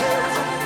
what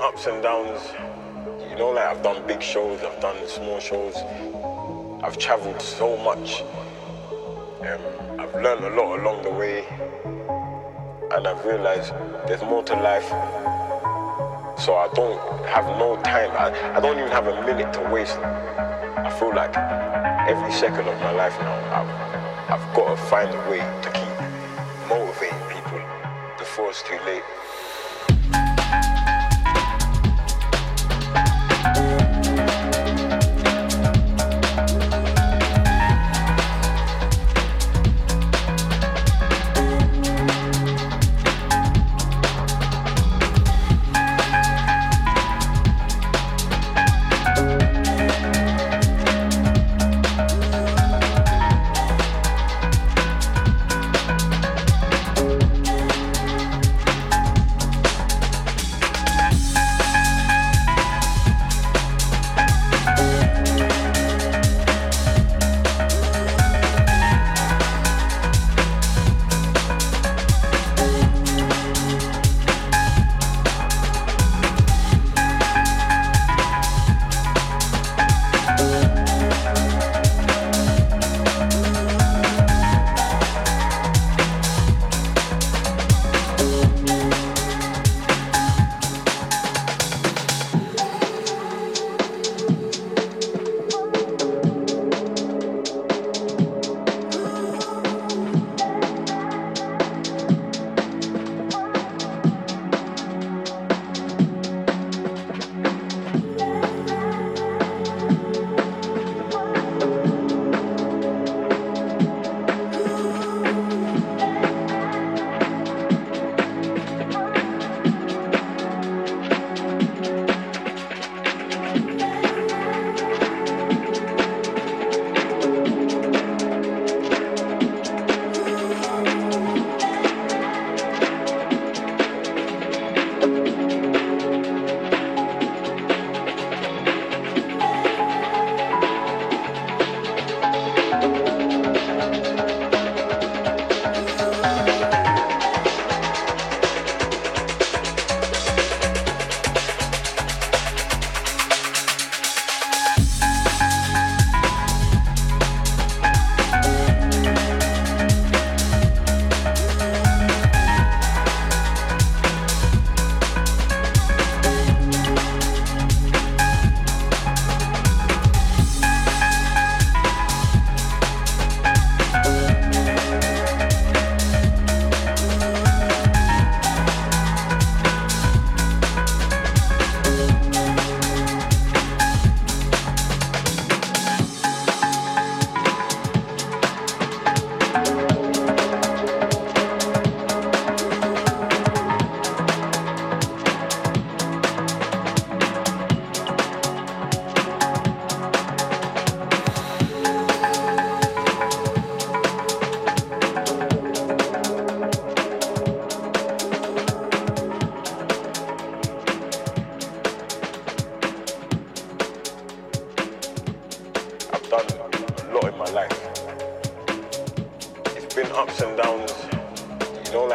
ups and downs. You know, like I've done big shows, I've done small shows. I've traveled so much. Um, I've learned a lot along the way. And I've realized there's more to life. So I don't have no time. I, I don't even have a minute to waste. I feel like every second of my life now, I've, I've got to find a way to keep motivating people before it's too late.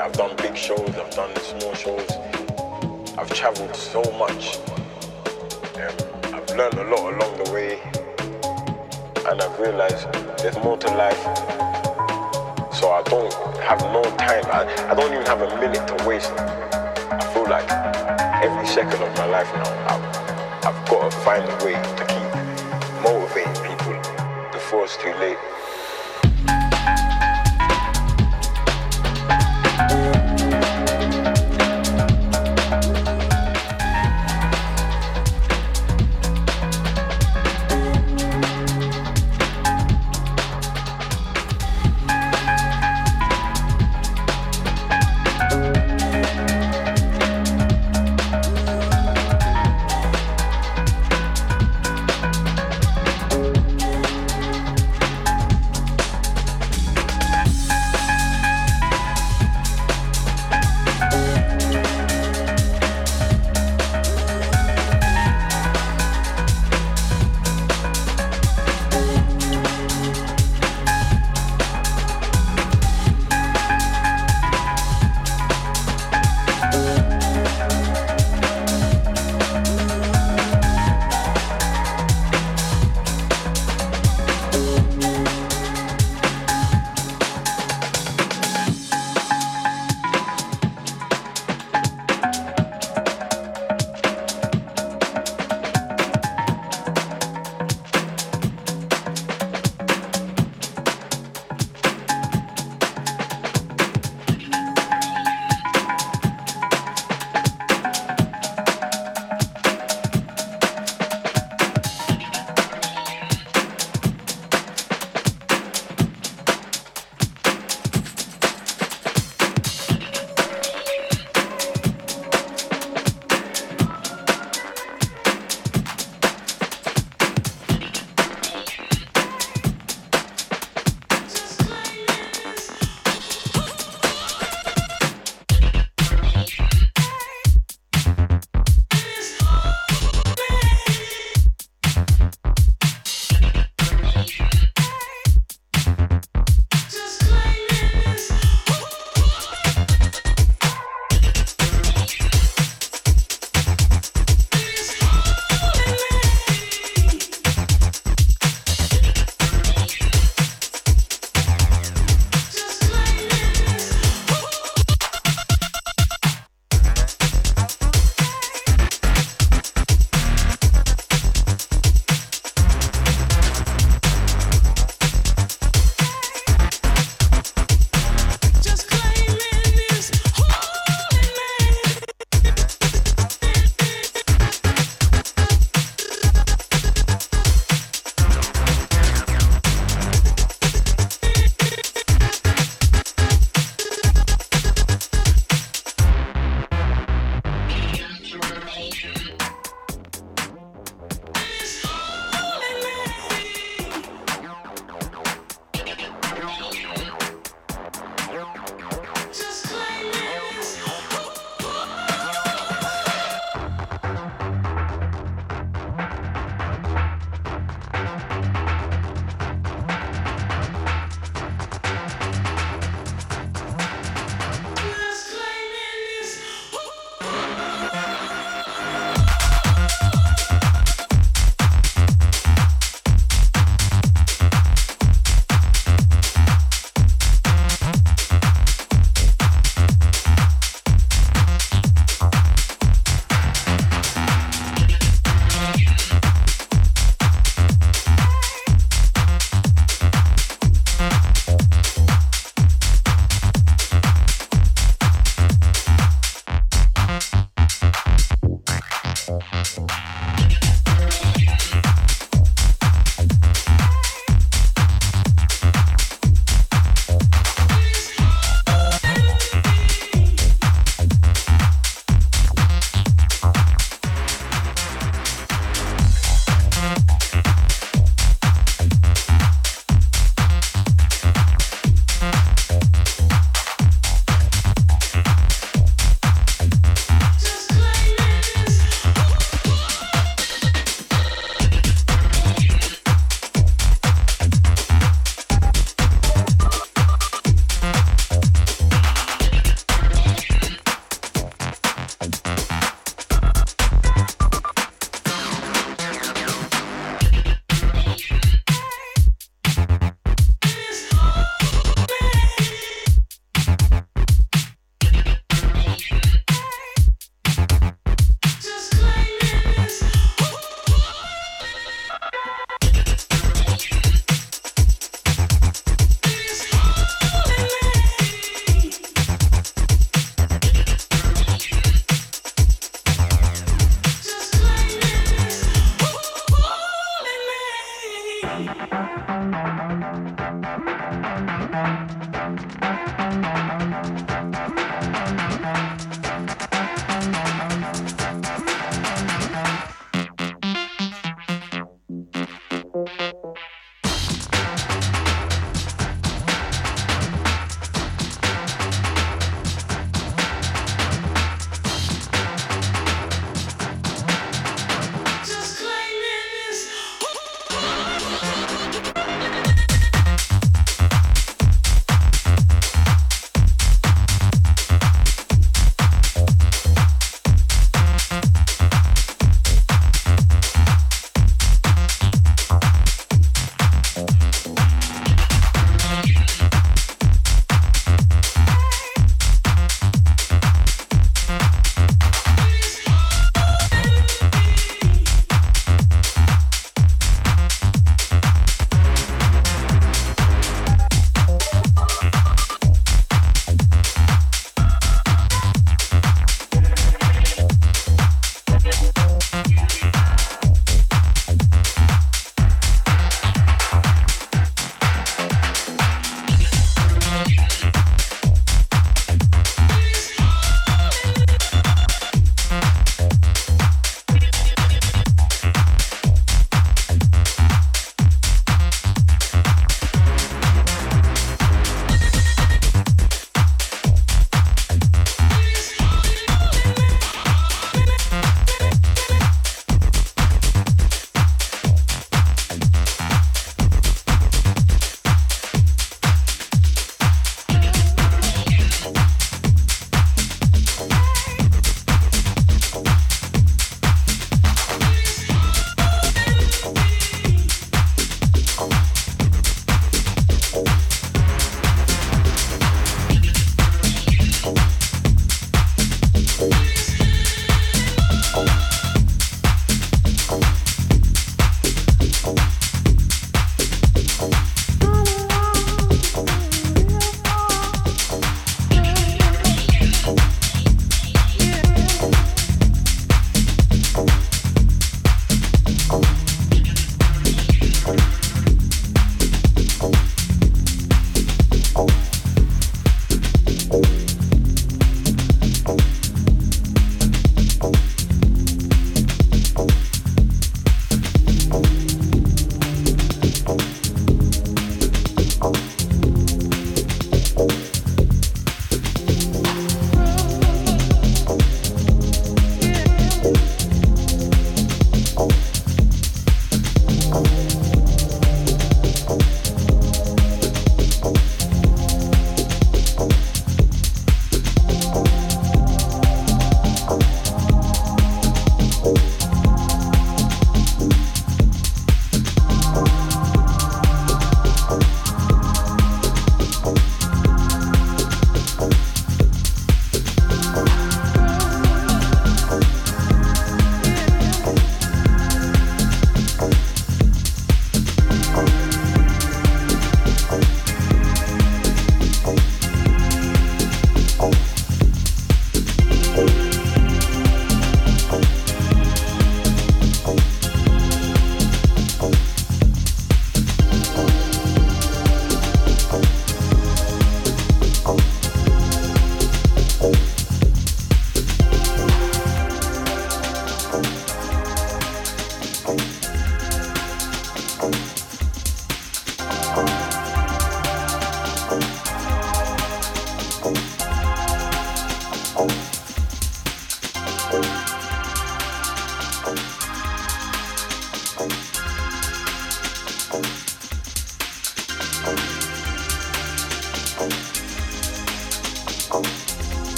I've done big shows, I've done small shows. I've traveled so much. Um, I've learned a lot along the way. And I've realized there's more to life. So I don't have no time. I, I don't even have a minute to waste. I feel like every second of my life now, I've, I've got to find a way to keep motivating people before it's too late.